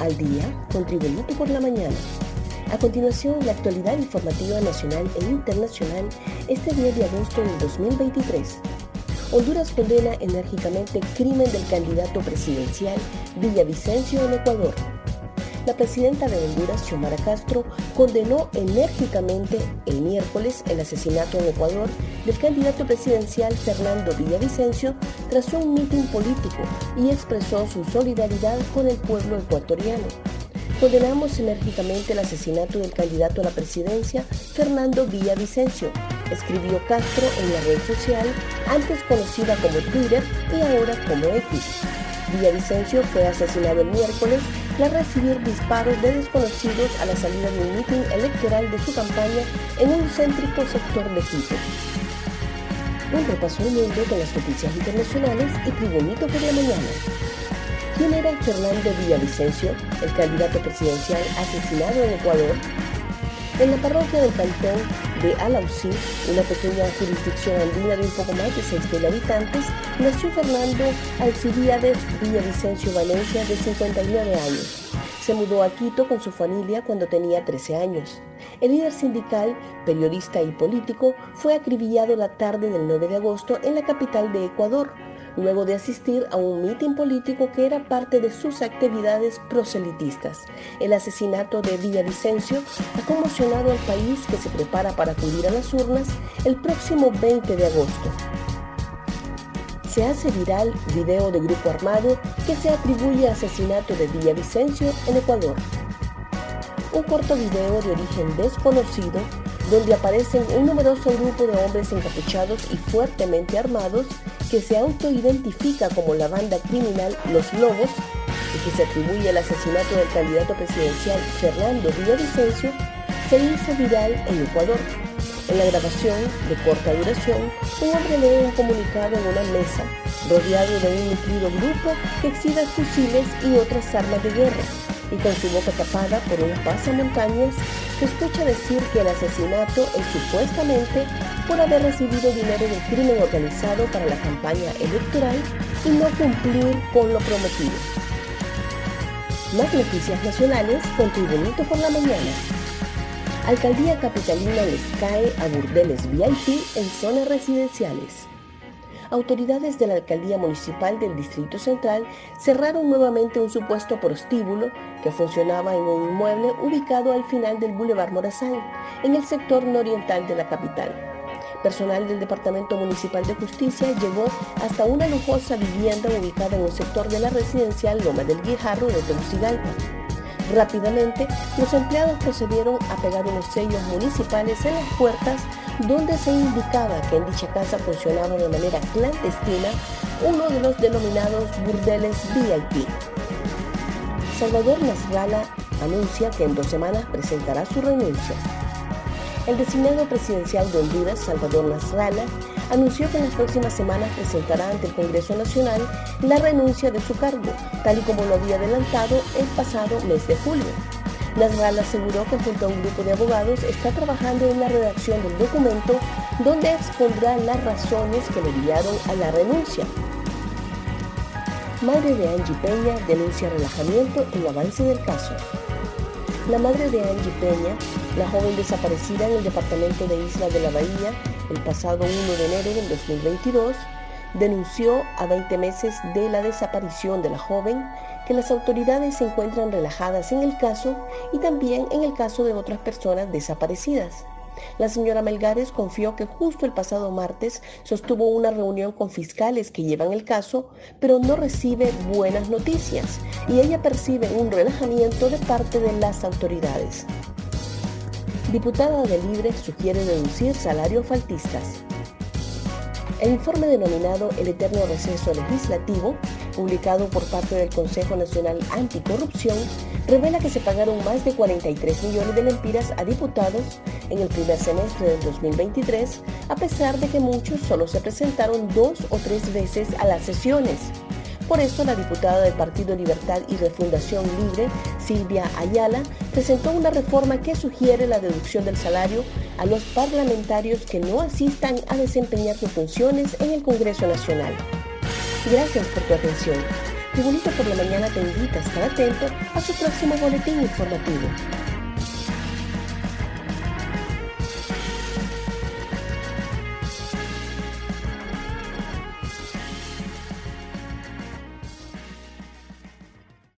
al día con Tribunito por la mañana. A continuación, la actualidad informativa nacional e internacional este 10 de agosto del 2023. Honduras condena enérgicamente crimen del candidato presidencial Villavicencio en Ecuador la presidenta de Honduras, Xiomara Castro, condenó enérgicamente el miércoles el asesinato en Ecuador del candidato presidencial Fernando Villavicencio tras un mitin político y expresó su solidaridad con el pueblo ecuatoriano. Condenamos enérgicamente el asesinato del candidato a la presidencia, Fernando Villavicencio, escribió Castro en la red social, antes conocida como Twitter y ahora como X. Villavicencio fue asesinado el miércoles tras recibir disparos de desconocidos a la salida de un mitin electoral de su campaña en un céntrico sector de Quito. Un repaso mundo con las noticias internacionales y Tribunito por la mañana. ¿Quién era Fernando Villavicencio, el candidato presidencial asesinado en Ecuador? En la parroquia del cantón de Alausí, una pequeña jurisdicción andina de un poco más de 6.000 habitantes, nació Fernando Alcibiades Villavicencio Valencia, de 59 años. Se mudó a Quito con su familia cuando tenía 13 años. El líder sindical, periodista y político fue acribillado la tarde del 9 de agosto en la capital de Ecuador, luego de asistir a un mitin político que era parte de sus actividades proselitistas. El asesinato de Villavicencio ha conmocionado al país que se prepara para acudir a las urnas el próximo 20 de agosto. Se hace viral video de grupo armado que se atribuye a asesinato de Villavicencio en Ecuador. Un corto video de origen desconocido donde aparecen un numeroso grupo de hombres encapuchados y fuertemente armados que se autoidentifica como la banda criminal Los Lobos y que se atribuye al asesinato del candidato presidencial Fernando Villavicencio, se hizo viral en Ecuador. En la grabación, de corta duración, un hombre lee un comunicado en una mesa, rodeado de un nutrido grupo que exhibe fusiles y otras armas de guerra, y con su boca tapada por un pasamontañas, se escucha decir que el asesinato es supuestamente por haber recibido dinero del crimen organizado para la campaña electoral y no cumplir con lo prometido. Más noticias nacionales con Tribunito por la mañana. Alcaldía Capitalina les cae a burdeles VIP en zonas residenciales autoridades de la Alcaldía Municipal del Distrito Central cerraron nuevamente un supuesto prostíbulo que funcionaba en un inmueble ubicado al final del Boulevard Morazán, en el sector nororiental de la capital. Personal del Departamento Municipal de Justicia llegó hasta una lujosa vivienda ubicada en un sector de la residencial Loma del Guijarro de Tegucigalpa. Rápidamente, los empleados procedieron a pegar unos sellos municipales en las puertas donde se indicaba que en dicha casa funcionaba de manera clandestina uno de los denominados burdeles VIP. Salvador Nasralla anuncia que en dos semanas presentará su renuncia. El designado presidencial de Honduras, Salvador Nasralla, anunció que en las próximas semanas presentará ante el Congreso Nacional la renuncia de su cargo, tal y como lo había adelantado el pasado mes de julio. Nasral aseguró que junto a un grupo de abogados está trabajando en la redacción del documento donde expondrá las razones que le guiaron a la renuncia. Madre de Angie Peña denuncia relajamiento en avance del caso. La madre de Angie Peña, la joven desaparecida en el departamento de Isla de la Bahía el pasado 1 de enero del 2022, denunció a 20 meses de la desaparición de la joven que las autoridades se encuentran relajadas en el caso y también en el caso de otras personas desaparecidas. La señora Melgares confió que justo el pasado martes sostuvo una reunión con fiscales que llevan el caso, pero no recibe buenas noticias y ella percibe un relajamiento de parte de las autoridades. Diputada de Libre sugiere reducir salarios faltistas. El informe denominado El Eterno Receso Legislativo, publicado por parte del Consejo Nacional Anticorrupción, revela que se pagaron más de 43 millones de lempiras a diputados en el primer semestre del 2023, a pesar de que muchos solo se presentaron dos o tres veces a las sesiones. Por eso, la diputada del Partido Libertad y Refundación Libre, Silvia Ayala, presentó una reforma que sugiere la deducción del salario a los parlamentarios que no asistan a desempeñar sus funciones en el Congreso Nacional. Gracias por tu atención. Tribunito por la Mañana te invita a estar atento a su próximo boletín informativo.